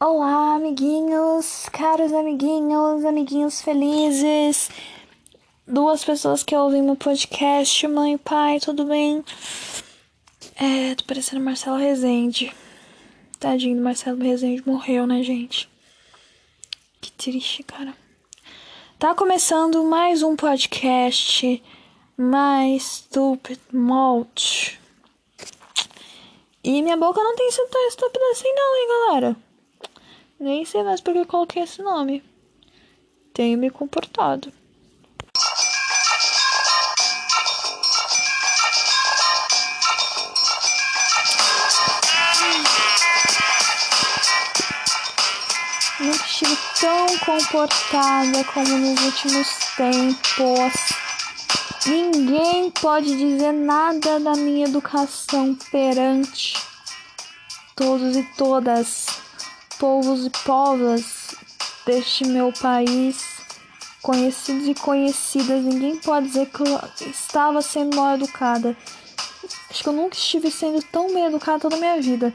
Olá, amiguinhos, caros amiguinhos, amiguinhos felizes, duas pessoas que ouvem meu podcast, mãe e pai, tudo bem? É, tô parecendo Marcelo Rezende. Tadinho do Marcelo Rezende morreu, né, gente? Que triste, cara. Tá começando mais um podcast mais stupid malt. E minha boca não tem sido tão estúpida assim não, hein, galera? Nem sei mais porque eu coloquei esse nome. Tenho me comportado. Nunca estive tão comportada como nos últimos tempos. Ninguém pode dizer nada da minha educação perante todos e todas, povos e povas deste meu país, conhecidos e conhecidas. Ninguém pode dizer que eu estava sendo mal educada. Acho que eu nunca estive sendo tão bem educada toda a minha vida.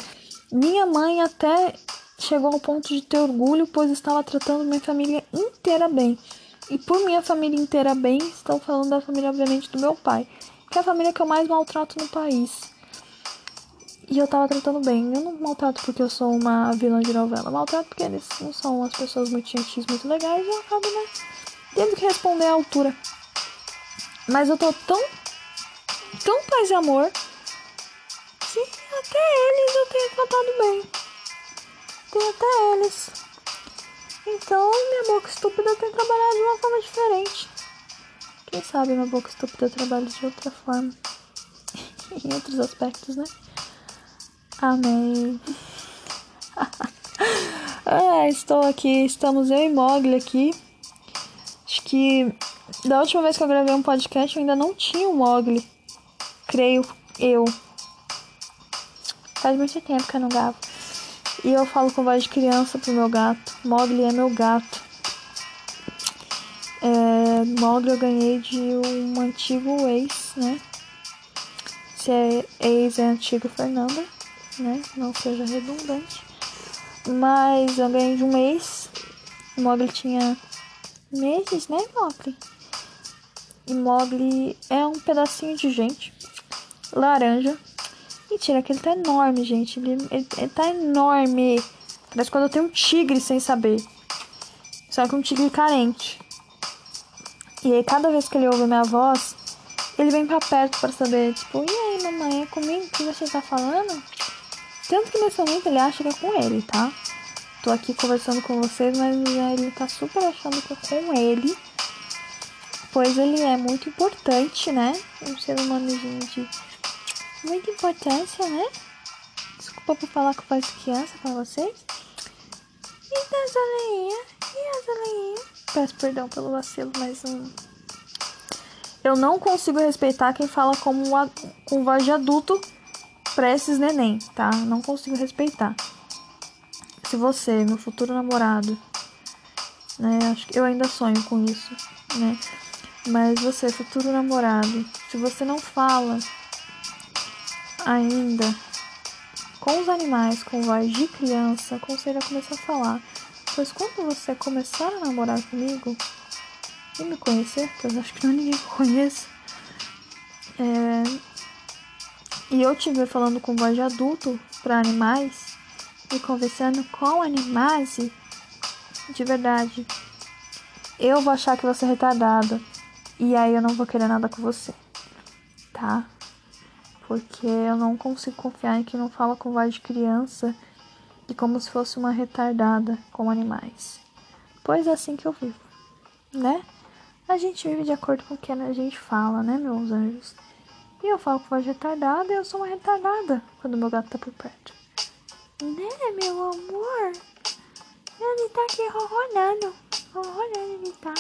Minha mãe até chegou ao ponto de ter orgulho, pois estava tratando minha família inteira bem. E por minha família inteira bem, estou falando da família, obviamente, do meu pai, que é a família que eu mais maltrato no país. E eu tava tratando bem. Eu não maltrato porque eu sou uma vilã de novela. Maltrato porque eles não são umas pessoas muito gentis, muito legais. E eu acabo, né, tendo que responder à altura. Mas eu tô tão, tão paz e amor que até eles eu tenho tratado bem. Tem até eles. Então, minha boca estúpida tem trabalhado de uma forma diferente. Quem sabe minha boca estúpida trabalha de outra forma. em outros aspectos, né? Amém. ah, estou aqui, estamos eu e Mogli aqui. Acho que da última vez que eu gravei um podcast eu ainda não tinha o Mogli. Creio eu. Faz muito tempo que eu não gravo. E eu falo com voz de criança pro meu gato. Mogli é meu gato. É, Mogli eu ganhei de um antigo ex, né? Se é ex é antigo Fernanda, né? Não seja redundante. Mas eu ganhei de um ex. O Mogli tinha meses, né, Mogli? E Mogli é um pedacinho de gente. Laranja. Mentira, que ele tá enorme, gente. Ele, ele, ele tá enorme. Parece quando eu tenho um tigre sem saber. Só que um tigre carente. E aí, cada vez que ele ouve minha voz, ele vem pra perto para saber, tipo, e aí, mamãe, é comigo que você tá falando? Tanto que nesse momento ele acha que é com ele, tá? Tô aqui conversando com vocês, mas ele tá super achando que é com ele. Pois ele é muito importante, né? Um ser humano de muita importância, né? Desculpa por falar com voz de criança pra vocês. E da Zoleinha? E a Zoleinha? Peço perdão pelo vacilo, mas um... eu não consigo respeitar quem fala como com voz de adulto pra esses neném, tá? Não consigo respeitar. Se você, meu futuro namorado, né? Acho que eu ainda sonho com isso, né? Mas você, futuro namorado, se você não fala ainda com os animais com voz de criança, aconselho a começar a falar. Pois quando você começar a namorar comigo e me conhecer, pois acho que não é ninguém que conheça, é, e eu estiver falando com voz de adulto para animais e conversando com animais de verdade, eu vou achar que você é retardado e aí eu não vou querer nada com você, tá? porque eu não consigo confiar em quem não fala com voz de criança e como se fosse uma retardada com animais. Pois é assim que eu vivo, né? A gente vive de acordo com o que a gente fala, né, meus anjos? E eu falo voz de retardada e eu sou uma retardada quando meu gato tá por perto. Né, meu amor? Ele tá aqui ronronando. Ronronando ele tá.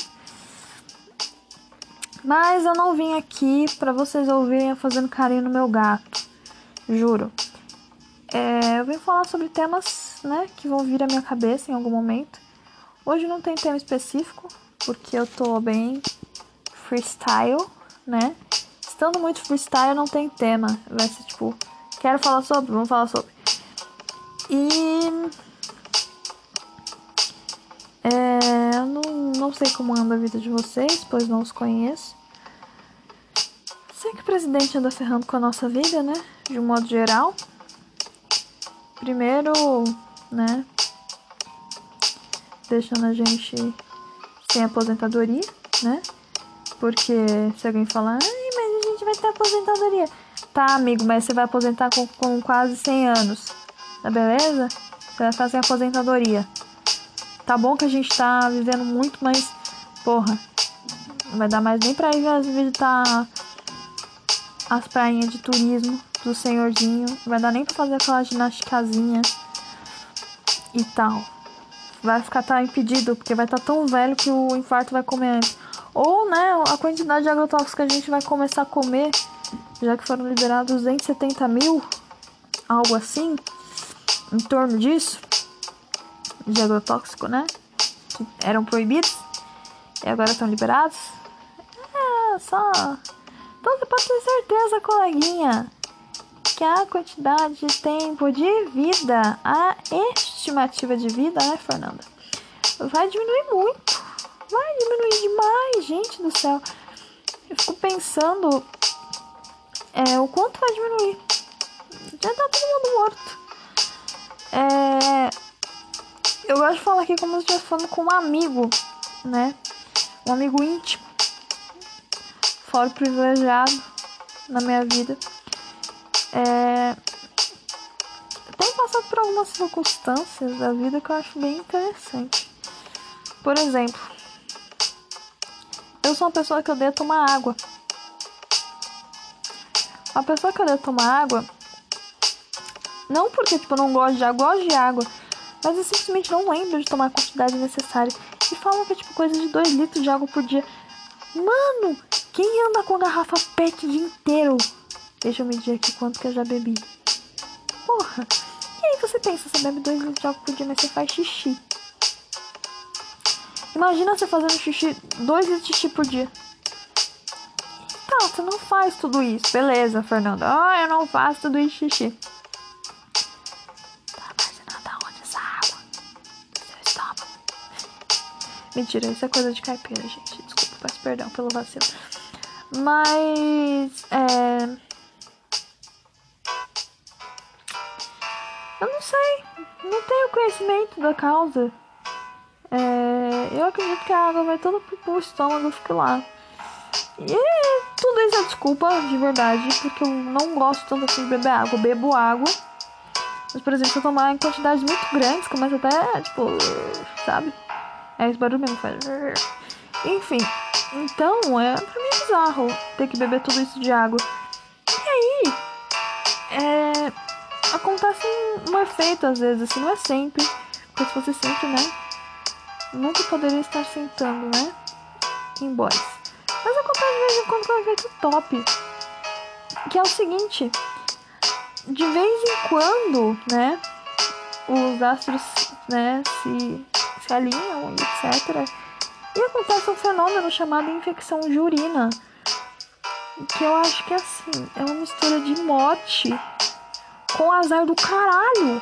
Mas eu não vim aqui para vocês ouvirem eu fazendo carinho no meu gato. Juro. É, eu vim falar sobre temas, né, que vão vir à minha cabeça em algum momento. Hoje não tem tema específico, porque eu tô bem freestyle, né? sendo muito freestyle, não tem tema. Vai ser tipo, quero falar sobre, vamos falar sobre. E. É, eu não, não sei como anda a vida de vocês, pois não os conheço. Sei que o presidente anda ferrando com a nossa vida, né? De um modo geral. Primeiro, né? Deixando a gente sem aposentadoria, né? Porque se alguém falar, gente vai ter aposentadoria. Tá, amigo, mas você vai aposentar com, com quase 100 anos. Tá beleza? Você vai fazer aposentadoria. Tá bom que a gente tá vivendo muito, mas, porra, não vai dar mais nem pra ir visitar as prainhas de turismo do senhorzinho. Não vai dar nem pra fazer aquela ginasticazinha e tal. Vai ficar tá impedido, porque vai estar tá tão velho que o infarto vai comer antes. Ou, né, a quantidade de agrotóxicos que a gente vai começar a comer, já que foram liberados 270 mil, algo assim, em torno disso de agrotóxico, né? Que eram proibidos e agora estão liberados. É, só. Então você pode ter certeza, coleguinha, que a quantidade de tempo de vida, a estimativa de vida, né, Fernanda? Vai diminuir muito. Vai diminuir demais, gente do céu. Eu fico pensando é, o quanto vai diminuir. Já tá todo mundo morto. É, eu gosto de falar aqui como se estivesse falando com um amigo, né? Um amigo íntimo. Fora privilegiado na minha vida. É... Tenho passado por algumas circunstâncias da vida que eu acho bem interessante. Por exemplo, eu sou uma pessoa que odeia tomar água. Uma pessoa que odeia tomar água, não porque tipo, eu não gosto de água, gosto de água mas eu simplesmente não lembro de tomar a quantidade necessária. E falam que é tipo coisa de 2 litros de água por dia. Mano, quem anda com a garrafa PET o dia inteiro? Deixa eu medir aqui quanto que eu já bebi. Porra. E aí você pensa, você bebe 2 litros de água por dia, mas você faz xixi. Imagina você fazendo xixi, 2 litros de xixi por dia. Tá, você não faz tudo isso. Beleza, Fernanda. Ah, eu não faço tudo isso xixi. Mentira, isso é coisa de caipira, gente. Desculpa, peço perdão pelo vacilo. Mas. É. Eu não sei. Não tenho conhecimento da causa. É, eu acredito que a água vai toda pro estômago, eu fico lá. E tudo isso é desculpa, de verdade, porque eu não gosto tanto assim de beber água. Eu bebo água. Mas, por exemplo, se eu tomar em quantidades muito grandes, começa até, tipo, sabe? É esse barulho mesmo faz. Enfim, então é pra mim é bizarro ter que beber tudo isso de água. E aí, é, acontece um efeito às vezes, assim, não é sempre. Porque se fosse sempre, né? Nunca poderia estar sentando, né? Em boys. Mas acontece de vez em quando com um efeito top. Que é o seguinte. De vez em quando, né? Os astros, né? Se se alinham, etc. E acontece um fenômeno chamado infecção de urina, que eu acho que é assim, é uma mistura de morte com azar do caralho.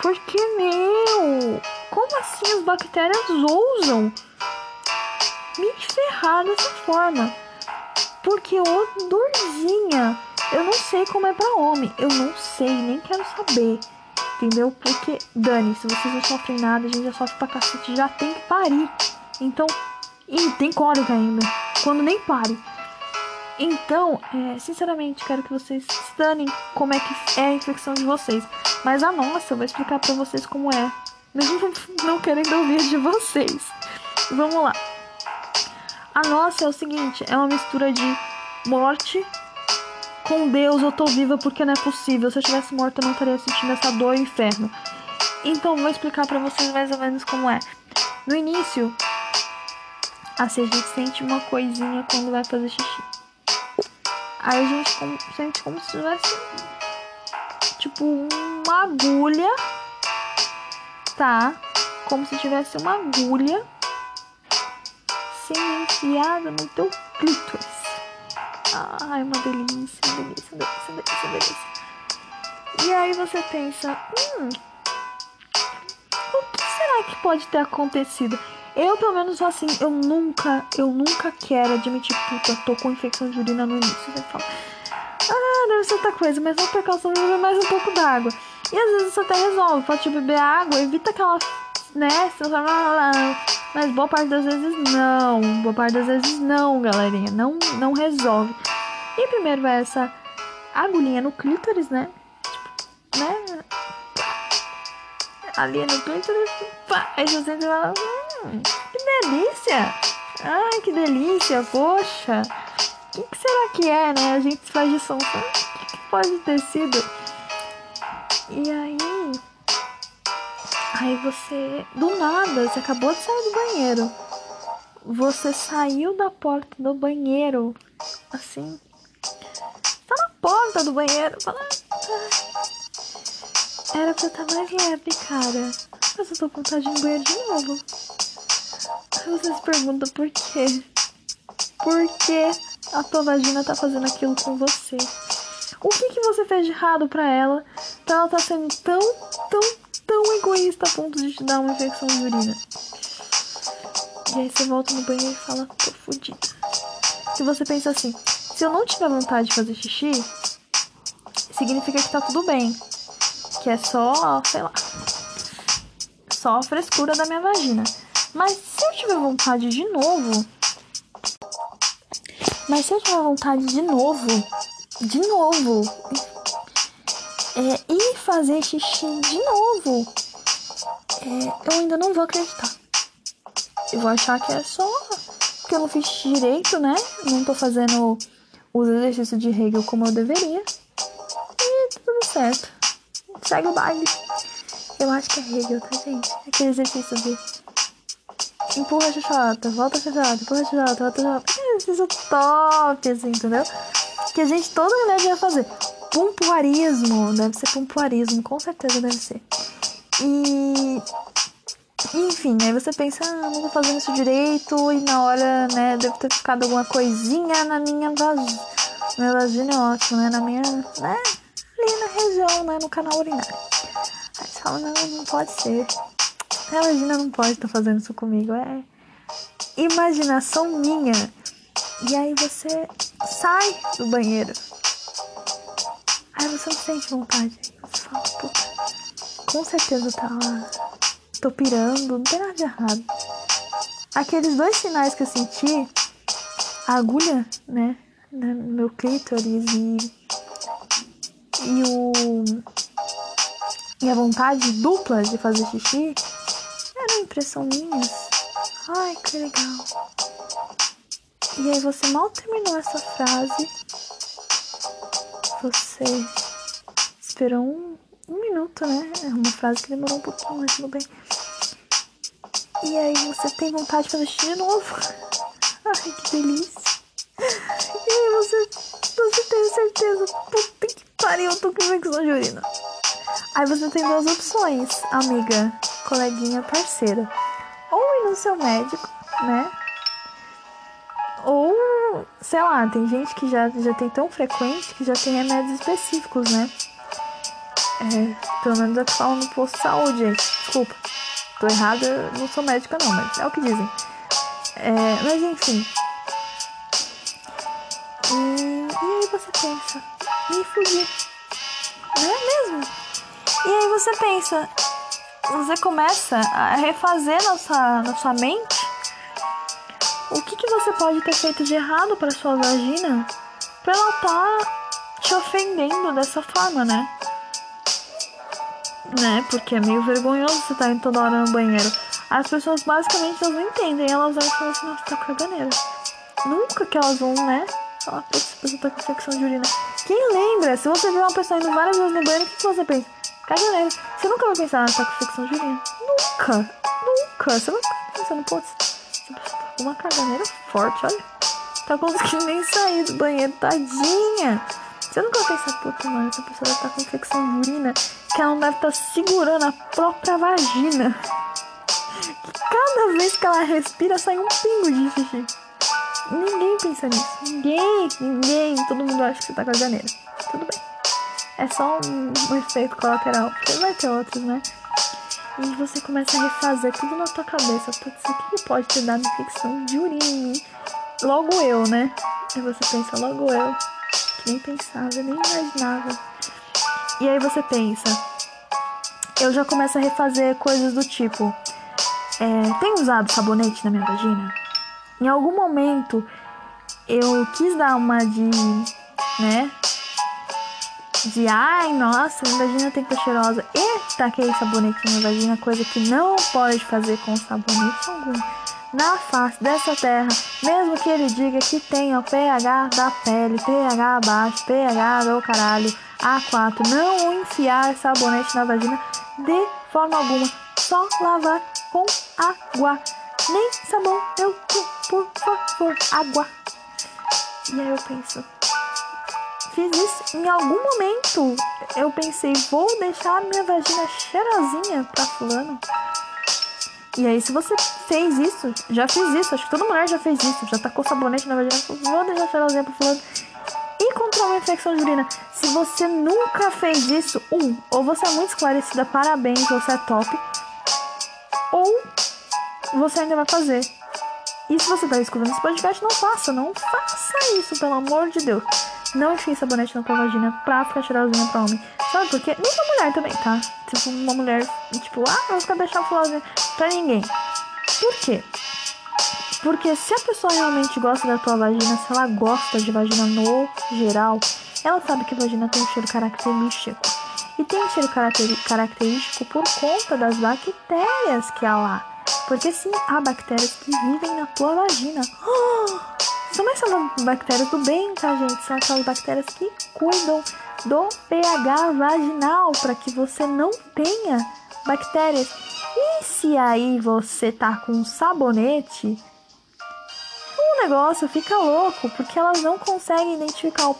Porque, meu, como assim as bactérias ousam me ferrar dessa forma? Porque odorzinha, eu não sei como é pra homem, eu não sei, nem quero saber. Entendeu? Porque, Dani, se vocês não sofrem nada, a gente já sofre pra cacete, já tem que parir. Então, e tem cólica ainda. Quando nem pare. Então, é, sinceramente, quero que vocês danem como é que é a infecção de vocês. Mas a nossa, eu vou explicar pra vocês como é. Mesmo não querendo ouvir de vocês. Vamos lá. A nossa é o seguinte: é uma mistura de morte com Deus eu tô viva porque não é possível. Se eu tivesse morta, eu não estaria sentindo essa dor e inferno. Então, vou explicar para vocês mais ou menos como é. No início, a gente sente uma coisinha quando vai fazer xixi. Aí a gente sente como se tivesse, tipo, uma agulha, tá? Como se tivesse uma agulha sendo enfiada no teu clítoris. Ai, uma delícia, uma delícia, uma delícia, uma delícia, uma delícia. E aí você pensa, hum, o que será que pode ter acontecido? Eu, pelo menos, assim, eu nunca, eu nunca quero admitir, puta, tô com infecção de urina no início. Você fala, ah, deve ser outra coisa, mas não precaução de beber mais um pouco d'água. E às vezes você até resolve, pode beber água, evita aquela, né, fala, mas boa parte das vezes não, boa parte das vezes não, galerinha, não, não resolve. E primeiro vai essa agulhinha no clítoris, né, tipo, né, ali no clítoris, pá, aí você fala, hum, que delícia, ai, que delícia, poxa, o que, que, será que é, né, a gente faz de som, o que, que pode ter sido? E aí, aí você, do nada, você acabou de sair do banheiro, você saiu da porta do banheiro, assim, tá na porta do banheiro, fala, ah, era pra estar mais leve, cara. Mas eu tô com vontade de banheiro de novo. Aí você se pergunta por quê? Por que a tua vagina tá fazendo aquilo com você? O que que você fez de errado pra ela? Pra ela tá sendo tão, tão, tão egoísta a ponto de te dar uma infecção de urina? E aí você volta no banheiro e fala, tô fodida. Se você pensa assim, se eu não tiver vontade de fazer xixi, significa que tá tudo bem que é só, sei lá, só a frescura da minha vagina. Mas se eu tiver vontade de novo, mas se eu tiver vontade de novo, de novo, é, e fazer xixi de novo, é, eu ainda não vou acreditar. Eu vou achar que é só que eu não fiz direito, né? Não tô fazendo os exercícios de Hegel como eu deveria. E tudo certo segue o baile. Eu acho que é Hegel, tá, gente? Aquele exercício de empurra a xoxota, volta a xoxota, empurra a xoxota, volta a xoxota. É exercício top, assim, entendeu? Que a gente, toda mulher devia fazer. Pompoarismo, deve ser pompoarismo, com certeza deve ser. E... Enfim, aí você pensa, ah, não tô fazendo isso direito, e na hora, né, deve ter ficado alguma coisinha na minha vagina. Minha vagina é ótima, né? Na minha, né? ali na região, né, no canal urinário. Aí você fala, não, não pode ser. A Regina não pode estar tá fazendo isso comigo. É imaginação minha. E aí você sai do banheiro. Aí você não sente vontade. Você fala, puta, com certeza tá lá. Tô pirando, não tem nada de errado. Aqueles dois sinais que eu senti, a agulha, né, no meu clítoris e e o e a vontade dupla de fazer xixi era impressão minha. Ai, que legal. E aí você mal terminou essa frase, você esperou um, um minuto, né? É uma frase que demorou um pouquinho, mas tudo bem. E aí você tem vontade de fazer xixi de novo. Ai, que delícia. E aí você, você tem certeza, puta que pariu, eu tô com infecção de urina. Aí você tem duas opções, amiga, coleguinha, parceira. Ou ir no seu médico, né? Ou, sei lá, tem gente que já, já tem tão frequente que já tem remédios específicos, né? É, pelo menos é que falam no posto de saúde, gente. Desculpa. Tô errada, não sou médica não, mas é o que dizem. É, mas enfim. E, e aí você pensa, me fugir. Não é mesmo? E aí você pensa, você começa a refazer na sua, na sua mente o que, que você pode ter feito de errado para sua vagina pra ela tá te ofendendo dessa forma, né? Né? Porque é meio vergonhoso você estar tá indo toda hora no banheiro. As pessoas basicamente elas não entendem, elas acham assim, nossa, tá caganeira. Nunca que elas vão, né? Falar, putz, essa pessoa tá com infecção de urina. Quem lembra? Se você vê uma pessoa indo várias vezes no banheiro, o que, que você pensa? Caganeira. Você nunca vai pensar, ah, tá com infecção de urina. Nunca. Nunca. Você vai ficar pensando, putz, uma caganeira forte, olha. Tá conseguindo nem sair do banheiro, tadinha. Você nunca vai pensar, puta, mano, essa pessoa deve estar tá com infecção de urina, que ela não deve estar tá segurando a própria vagina. Que cada vez que ela respira, sai um pingo de xixi. Ninguém pensa nisso. Ninguém, ninguém. Todo mundo acha que você tá com a janeira. Tudo bem. É só um, um efeito colateral. Porque vai ter outros, né? E você começa a refazer tudo na tua cabeça. Putz, o que pode ter dado infecção de mim? Logo eu, né? Aí você pensa, logo eu. Que nem pensava, nem imaginava. E aí você pensa, eu já começo a refazer coisas do tipo: é, usado sabonete na minha vagina? Em algum momento eu quis dar uma de, né? De ai, nossa, minha vagina tem que estar cheirosa. E taquei sabonete na vagina, coisa que não pode fazer com sabonete algum. Na face dessa terra, mesmo que ele diga que tenha o pH da pele, pH abaixo, pH do caralho, A4, não enfiar sabonete na vagina de forma alguma, só lavar com água. Nem sabão, eu, por favor, água. E aí eu penso, fiz isso em algum momento. Eu pensei, vou deixar minha vagina cheirosinha pra fulano. E aí, se você fez isso, já fiz isso, acho que toda mulher já fez isso, já tacou sabonete na vagina, vou deixar cheirosinha pra fulano. E contra uma infecção de urina, se você nunca fez isso, um, ou você é muito esclarecida, parabéns, você é top, ou você ainda vai fazer. E se você tá escutando esse podcast, não faça, não faça isso, pelo amor de Deus. Não enfie sabonete na tua vagina pra ficar cheirosinha pra homem. Sabe por quê? Nem pra mulher também, tá? Tipo, uma mulher, tipo, ah, eu vou deixando florzinha pra ninguém. Por quê? Porque se a pessoa realmente gosta da tua vagina, se ela gosta de vagina no geral, ela sabe que a vagina tem um cheiro característico. E tem um cheiro característico por conta das bactérias que há lá. Porque sim, há bactérias que vivem na tua vagina. Oh, são essas bactérias do bem, tá, gente? São aquelas bactérias que cuidam do pH vaginal para que você não tenha bactérias. E se aí você tá com sabonete, o negócio fica louco, porque elas não conseguem identificar o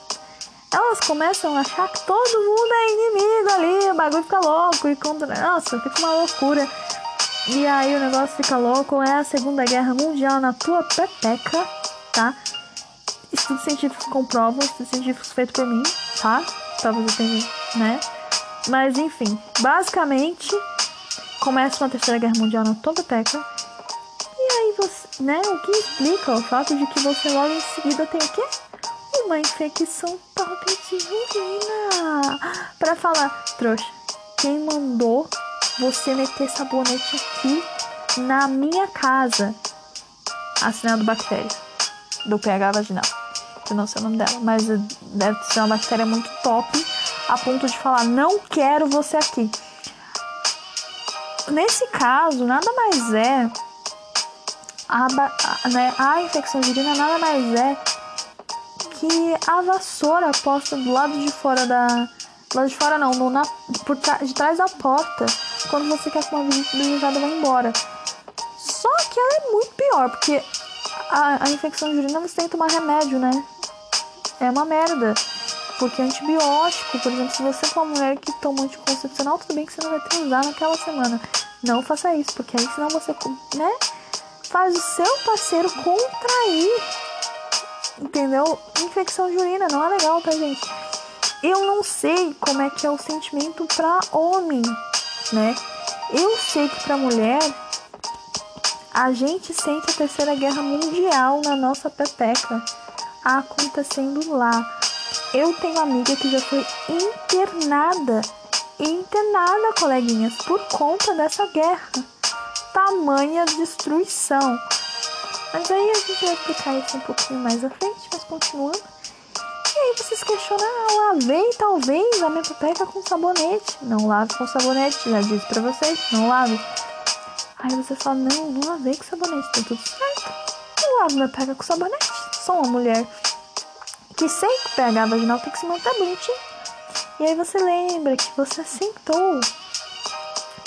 elas começam a achar que todo mundo é inimigo ali, o bagulho fica louco e contra. Nossa, fica uma loucura. E aí o negócio fica louco, é a Segunda Guerra Mundial na tua pepeca, tá? Estudos científicos comprovam, estudos científicos feitos por mim, tá? Pra você entender, né? Mas enfim, basicamente começa uma terceira guerra mundial na tua pepeca. E aí você, né? O que explica o fato de que você logo em seguida tem o quê? Uma infecção top de urina. Pra falar, trouxa, quem mandou você meter sabonete aqui na minha casa. Assinado bactéria do pH vaginal. Que não sei o nome dela, mas deve ser uma bactéria muito top a ponto de falar: não quero você aqui. Nesse caso, nada mais é a, a, né, a infecção de urina nada mais é que a vassoura posta do lado de fora da. Do lado de fora não, no, na, por de trás da porta quando você quer que uma visita desejada vá embora. Só que ela é muito pior, porque a, a infecção urina você tem que tomar remédio, né? É uma merda. Porque antibiótico, por exemplo, se você for uma mulher que toma anticoncepcional, tudo bem que você não vai transar naquela semana. Não faça isso, porque aí senão você, né? Faz o seu parceiro contrair. Entendeu? Infecção de urina não é legal, tá, gente? Eu não sei como é que é o sentimento pra homem né? Eu sei que para mulher a gente sente a terceira guerra mundial na nossa pepeca acontecendo lá. Eu tenho amiga que já foi internada, internada, coleguinhas, por conta dessa guerra. Tamanha destruição. Mas aí a gente vai explicar isso um pouquinho mais à frente, mas continuando. E aí vocês questionam, ah, lavei talvez a minha pepeca com sabonete. Não lave com sabonete, já disse pra vocês, não lave. Aí você fala, não, não lavei com sabonete, tá tudo certo. Eu lavo minha pepeca com sabonete. Sou uma mulher que o pH vaginal tem que se manter bonitinho. E aí você lembra que você sentou,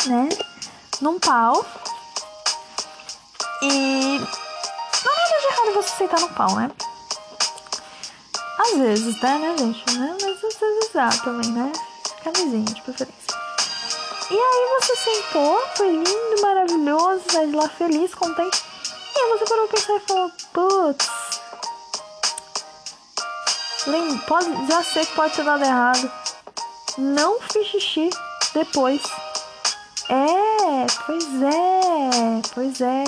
né, num pau. E não é nada de errado você sentar no pau, né? Às vezes, tá, né, gente? Né? Mas às vezes dá também, né? Camisinha de preferência. E aí você sentou, foi lindo, maravilhoso, sai de lá feliz, contente. E aí você parou pra pensar e falou, putz. Pode, já sei que pode ter dado errado. Não fiz xixi depois. É, Pois é, pois é.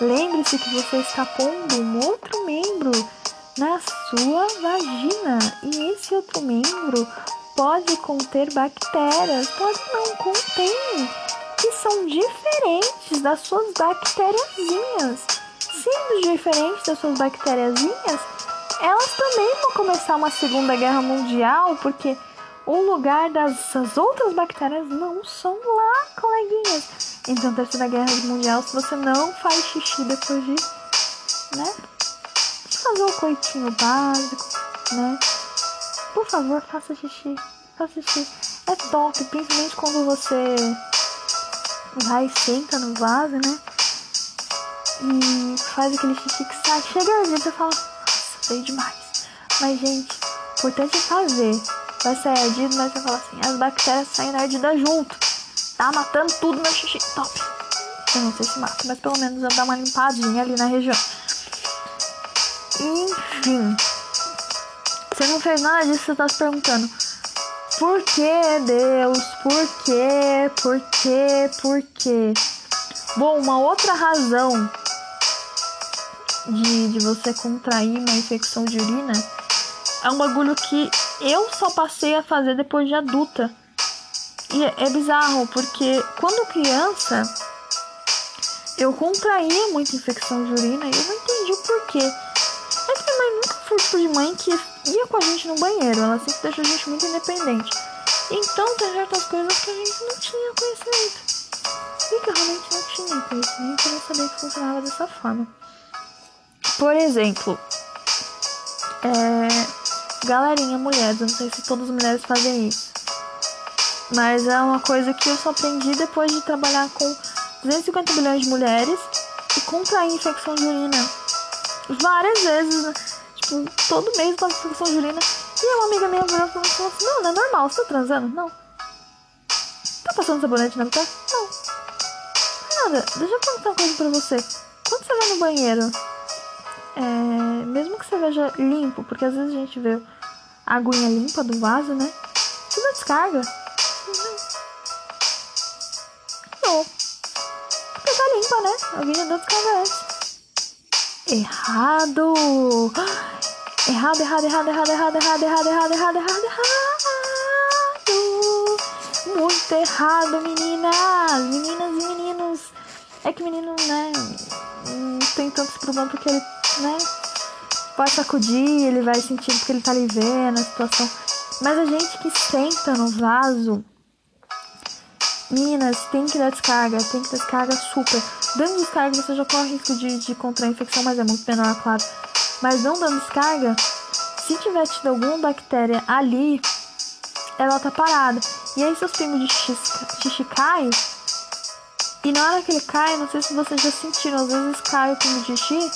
Lembre-se que você está pondo um outro membro na sua vagina e esse outro membro pode conter bactérias, pode não contém, que são diferentes das suas bactériazinhas. Sendo diferentes das suas bactériazinhas, elas também vão começar uma segunda guerra mundial, porque o lugar das outras bactérias não são lá, coleguinhas. Então, terceira guerra mundial, se você não faz xixi depois de, né, fazer o um coitinho básico, né, por favor, faça xixi, faça xixi. É top, principalmente quando você vai e senta no vaso, né, e faz aquele xixi que sai. Chega a gente, você fala, dei demais. Mas, gente, importante é fazer. Vai sair ardido, mas você fala assim, as bactérias saem ardidas junto. Tá matando tudo meu xixi. Top. Eu não sei se mata, mas pelo menos eu dar uma limpadinha ali na região. Enfim. Você não fez nada disso, você tá se perguntando. Por que, Deus? Por que? Por que? Por que? Bom, uma outra razão de, de você contrair uma infecção de urina é um bagulho que eu só passei a fazer depois de adulta. E é, é bizarro, porque quando criança eu contraía muita infecção de urina e eu não entendi o porquê. É que minha mãe nunca foi tipo de mãe que ia com a gente no banheiro, ela sempre deixou a gente muito independente. Então tem certas coisas que a gente não tinha conhecimento. E que eu realmente não tinha conhecimento, eu não sabia que funcionava dessa forma. Por exemplo, é, galerinha, mulheres, eu não sei se todas as mulheres fazem isso. Mas é uma coisa que eu só aprendi depois de trabalhar com 250 bilhões de mulheres e contrair infecção de urina. Várias vezes, né? Tipo, todo mês com infecção de urina. E uma amiga minha virou e falou assim: Não, não é normal, você tá transando? Não. Tá passando sabonete na cara? Não. Nada, deixa eu perguntar uma coisa pra você. Quando você vai no banheiro, é, mesmo que você veja limpo, porque às vezes a gente vê a aguinha limpa do vaso, né? Tudo descarga. Não. Porque tá limpa, né? A aguinha deu descarga antes. Errado! Errado, errado, errado, errado, errado, errado, errado, errado, errado, errado, errado. Muito errado, meninas, meninas e meninos. É que menino, né, não tem tantos problemas porque ele, né, pode sacudir, ele vai sentir porque ele tá ali vendo a situação. Mas a gente que senta no vaso, meninas, tem que dar descarga, tem que dar descarga super. Dando descarga você já corre risco de, de contrair infecção, mas é muito menor, claro. Mas não dando descarga, se tiver tido alguma bactéria ali, ela tá parada. E aí seus pingos de xixi caem e na hora que ele cai, não sei se vocês já sentiram, às vezes cai o pingo de xixi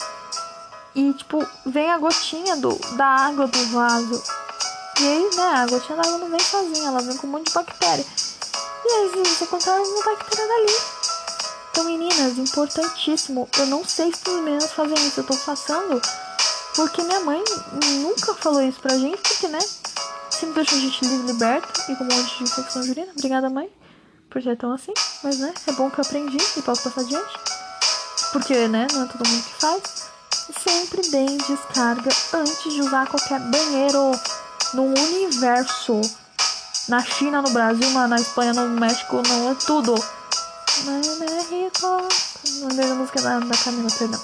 e, tipo, vem a gotinha do, da água do vaso. E aí, né, a gotinha da água não vem sozinha, ela vem com um monte de bactéria. E aí, você encontrar uma bactéria dali. Então, meninas, importantíssimo. Eu não sei se os meninos fazem isso, eu tô passando porque minha mãe nunca falou isso pra gente, porque, né, sempre deixou a gente livre, liberto e com um monte de infecção de urina. Obrigada, mãe por ser tão assim, mas né, é bom que eu aprendi e posso passar adiante. Porque, né, não é todo mundo que faz. Sempre deem descarga antes de usar qualquer banheiro no universo. Na China, no Brasil, na, Espanha, no México, não é tudo. México. Não lembrei da música da, da Camila, perdão.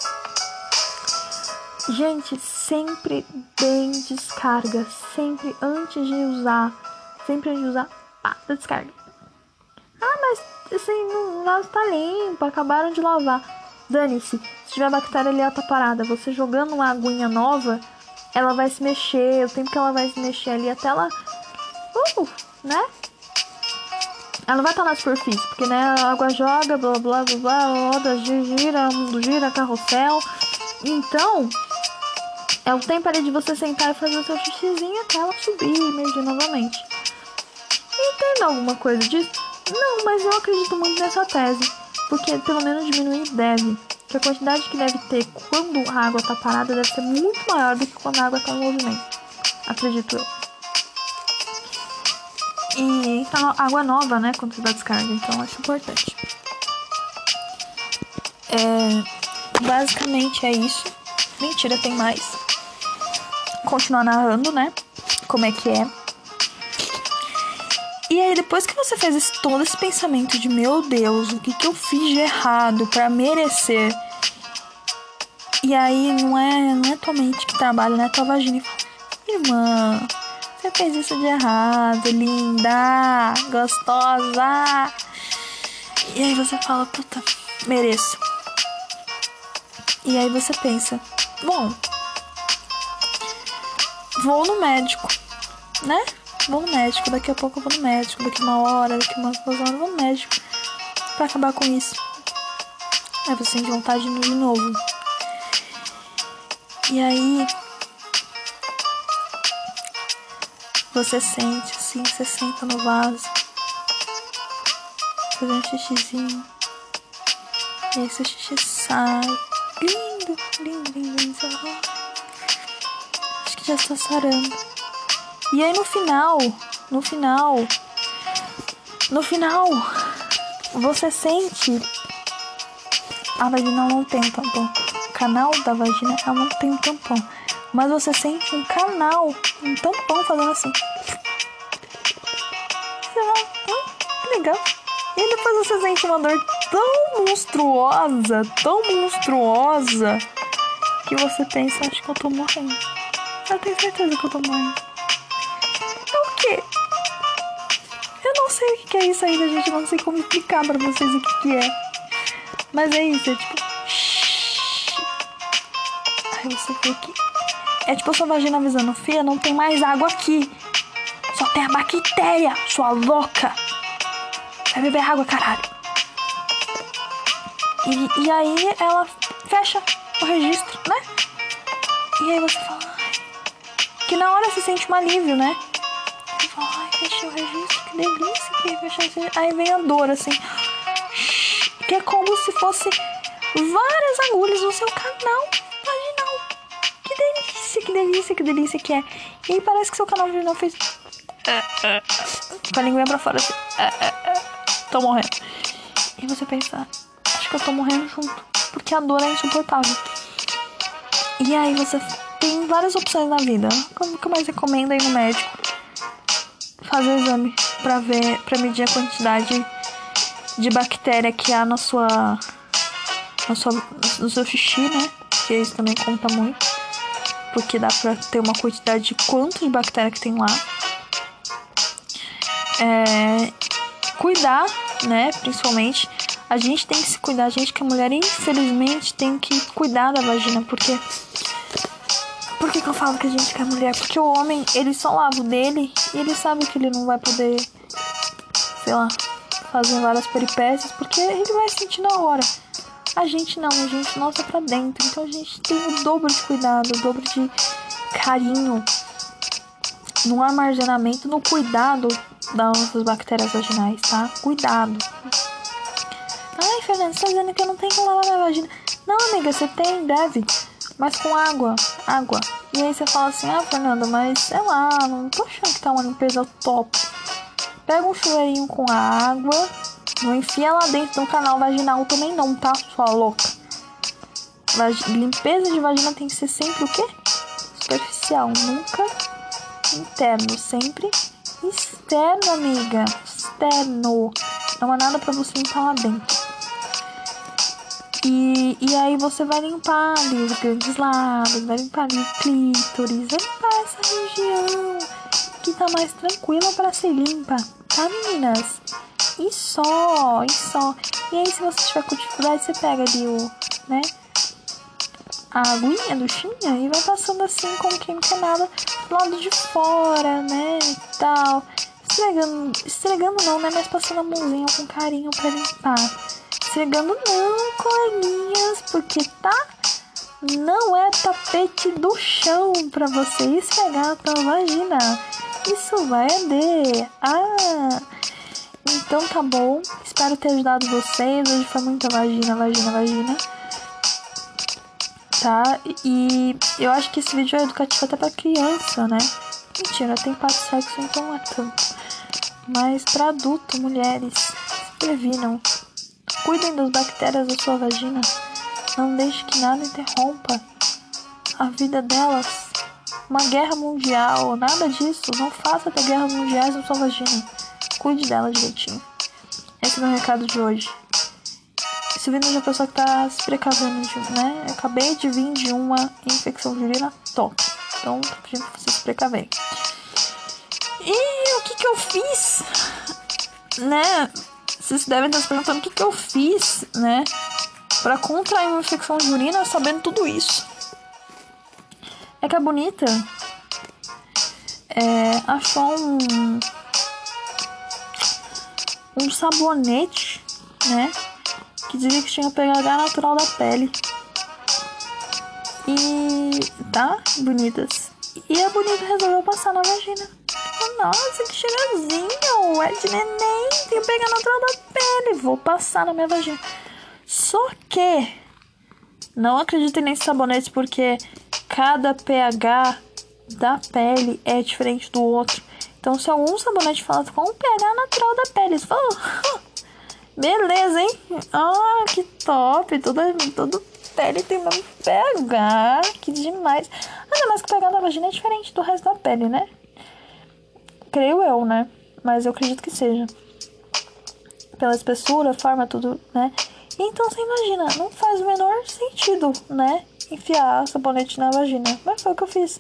Gente, sempre deem descarga. Sempre antes de usar. Sempre antes de usar, pá, descarga. Ah, mas assim, o vaso tá limpo, acabaram de lavar. Dane-se, se tiver bactéria ali, ela tá parada. Você jogando uma aguinha nova, ela vai se mexer. O tempo que ela vai se mexer ali até ela. Uh, né? Ela não vai estar na superfície, porque né, a água joga, blá blá blá blá, roda, gira, gira, carrossel. Então, é o tempo ali de você sentar e fazer o seu xixizinho até ela subir e emergir novamente. Entende alguma coisa disso? Não, mas eu acredito muito nessa tese, porque pelo menos diminuir deve. Que a quantidade que deve ter quando a água está parada deve ser muito maior do que quando a água está em movimento. Acredito eu. E tá água nova, né? Quando você dá descarga, então acho importante. É, basicamente é isso. Mentira, tem mais. Continuar narrando, né? Como é que é. E aí, depois que você fez esse, todo esse pensamento de meu Deus, o que, que eu fiz de errado para merecer? E aí não é, não é tua mente que trabalha, né? Tua vagina. Irmã, você fez isso de errado, linda, gostosa. E aí você fala, puta, mereço. E aí você pensa, bom, vou no médico, né? Vou no médico, daqui a pouco eu vou no médico, daqui uma hora, daqui umas duas horas eu vou no médico pra acabar com isso. Aí você sente vontade de de novo. E aí você sente assim, você senta no vaso, fazendo um xixizinho. E aí seu xixi sai. Lindo, lindo, lindo, lindo. Acho que já está sarando. E aí no final, no final, no final, você sente a vagina não tem tampão. O canal da vagina ela não tem tampão. Mas você sente um canal, um tampão fazendo assim. Hum, que legal. E depois você sente uma dor tão monstruosa, tão monstruosa, que você pensa, acho que eu tô morrendo. Eu tenho certeza que eu tô morrendo. Sei o que é isso ainda, gente. Não sei como explicar pra vocês o que, que é. Mas é isso, é tipo. Aí você que. É tipo a sua vagina avisando, filha, não tem mais água aqui. Só tem a bactéria, sua louca. Vai beber água, caralho. E, e aí ela fecha o registro, né? E aí você fala. Que na hora você sente um alívio, né? Ai, fechei o registro, que delícia Aí vem a dor, assim. Que é como se fosse várias agulhas no seu canal vaginal. Que delícia, que delícia, que delícia que é. E aí parece que seu canal vaginal fez. Com a língua pra fora assim. Tô morrendo. E você pensa, acho que eu tô morrendo junto. Porque a dor é insuportável. E aí você tem várias opções na vida. Como que eu mais recomendo ir no médico? Fazer exame para ver, para medir a quantidade de bactéria que há na sua, na sua, no seu xixi, né? Que isso também conta muito, porque dá para ter uma quantidade de quanto de bactéria que tem lá. É, cuidar, né? Principalmente, a gente tem que se cuidar. A gente que é mulher, infelizmente, tem que cuidar da vagina, porque por que, que, eu falo que a gente quer mulher? Porque o homem, ele só lava o dele e ele sabe que ele não vai poder sei lá, fazendo várias peripécias, porque ele vai sentir na hora. A gente não, a gente nota pra dentro. Então a gente tem o dobro de cuidado, o dobro de carinho no armazenamento, no cuidado das nossas bactérias vaginais, tá? Cuidado. Ai, Fernanda, você tá dizendo que eu não tenho que lavar minha vagina. Não, amiga, você tem, deve. Mas com água, água. E aí você fala assim, ah, Fernanda, mas sei lá, não tô achando que tá uma limpeza top. Pega um chuveirinho com água. Não enfia lá dentro do canal vaginal também não, tá? Sua louca. Limpeza de vagina tem que ser sempre o quê? Superficial, nunca interno, sempre externo, amiga. Externo. Não há nada para você limpar lá dentro. E, e aí você vai limpar ali os grandes lados, vai limpar ali o clítoris, vai limpar essa região que tá mais tranquila para ser limpa tá, meninas? E só, e só. E aí, se você tiver com dificuldade, você pega ali o, né? A aguinha do chinha e vai passando assim, não quer nada, do lado de fora, né? E tal. Esfregando, esfregando não, né? Mas passando a mãozinha com carinho pra limpar. Esfregando não, coleguinhas, porque tá? Não é tapete do chão pra você esfregar a tua vagina isso vai arder. Ah! Então tá bom. Espero ter ajudado vocês. Hoje foi muita vagina, vagina, vagina. Tá? E eu acho que esse vídeo é educativo até pra criança, né? Mentira, tem parte sexo, então é tanto. Mas pra adulto, mulheres, previnam. Cuidem das bactérias da sua vagina. Não deixe que nada interrompa a vida delas. Uma guerra mundial, nada disso. Não faça ter guerras mundiais na sua vagina. Cuide dela direitinho. Esse é o meu recado de hoje. Isso vindo de uma pessoa que tá se precavendo, de, né? Eu acabei de vir de uma infecção de urina top. Então, tô pedindo pra vocês se precaverem. E o que que eu fiz? Né? Vocês devem estar se perguntando o que que eu fiz, né? Pra contrair uma infecção urina sabendo tudo isso. É que a bonita é, achou um, um sabonete, né? Que dizia que tinha pH natural da pele. E tá, bonitas. E a bonita resolveu passar na vagina. Nossa, que cheirosinho! É de neném, tem pH natural da pele. Vou passar na minha vagina. Só que não acreditem nesse sabonete porque cada pH da pele é diferente do outro. Então, se algum sabonete fala com o pH natural da pele, você fala, beleza, hein? Ah, que top! Toda, todo pele tem mesmo pH, que demais. Mais que o pH da vagina é diferente do resto da pele, né? Creio eu, né? Mas eu acredito que seja. Pela espessura, forma, tudo, né? Então você imagina, não faz o menor sentido, né? Enfiar sabonete na vagina. Mas foi o que eu fiz.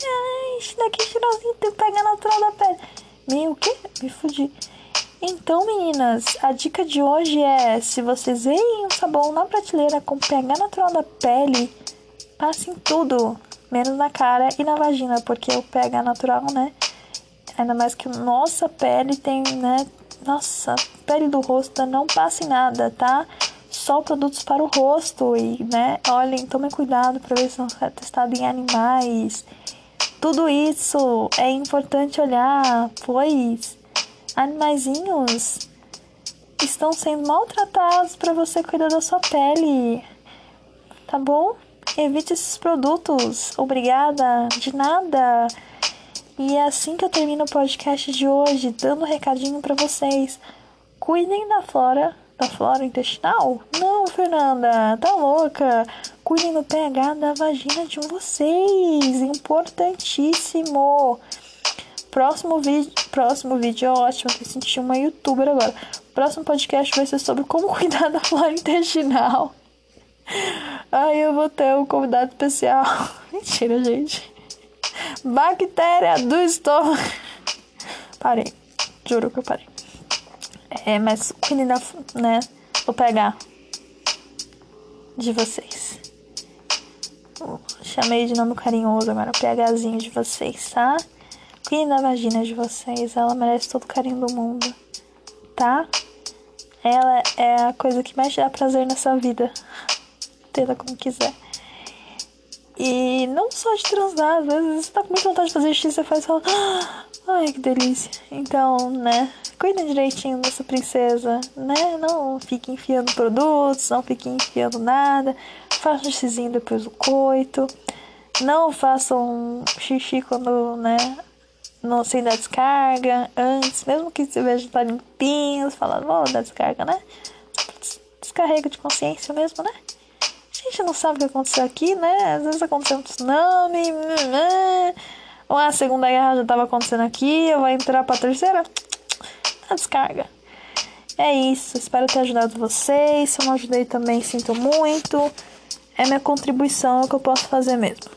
Ai, isso daqui é tem que pegar natural da pele. Meu, o quê? Me fudi. Então, meninas, a dica de hoje é: se vocês veem um sabão na prateleira com pH natural da pele, passem tudo, menos na cara e na vagina, porque o pH natural, né? Ainda mais que nossa pele tem, né? Nossa, pele do rosto não passa em nada, tá? Só produtos para o rosto e, né? Olhem, tomem cuidado para ver se não é testado em animais. Tudo isso é importante olhar, pois animaizinhos estão sendo maltratados para você cuidar da sua pele. Tá bom? Evite esses produtos. Obrigada. De nada. E é assim que eu termino o podcast de hoje, dando um recadinho para vocês. Cuidem da flora, da flora intestinal? Não, Fernanda, tá louca? Cuidem do pH da vagina de vocês, importantíssimo. Próximo vídeo, próximo vídeo, ótimo, que senti uma youtuber agora. Próximo podcast vai ser sobre como cuidar da flora intestinal. Aí eu vou ter um convidado especial. Mentira, gente. Bactéria do estômago. Parei. Juro que eu parei. É, mas cuidem da, né? Vou pegar de vocês. Chamei de nome carinhoso agora, PHzinho de vocês, tá? Cuidem da vagina de vocês, ela merece todo o carinho do mundo, tá? Ela é a coisa que mais dá prazer nessa vida. Tenta como quiser. E não só de transar, às vezes você tá com muita vontade de fazer xixi, você faz e fala, ah, ai que delícia. Então, né, cuida direitinho dessa princesa, né? Não fique enfiando produtos, não fique enfiando nada. Faça um xixizinho depois do coito. Não façam xixi quando, né, não, sem dar descarga, antes, mesmo que você veja tá limpinho, você fala, vou dar descarga, né? Descarrega de consciência mesmo, né? Gente não sabe o que aconteceu aqui, né? Às vezes aconteceu um tsunami, ou a Segunda Guerra já estava acontecendo aqui, eu vou entrar para a terceira, a descarga. É isso, espero ter ajudado vocês. Se eu não ajudei também, sinto muito. É minha contribuição, é o que eu posso fazer mesmo.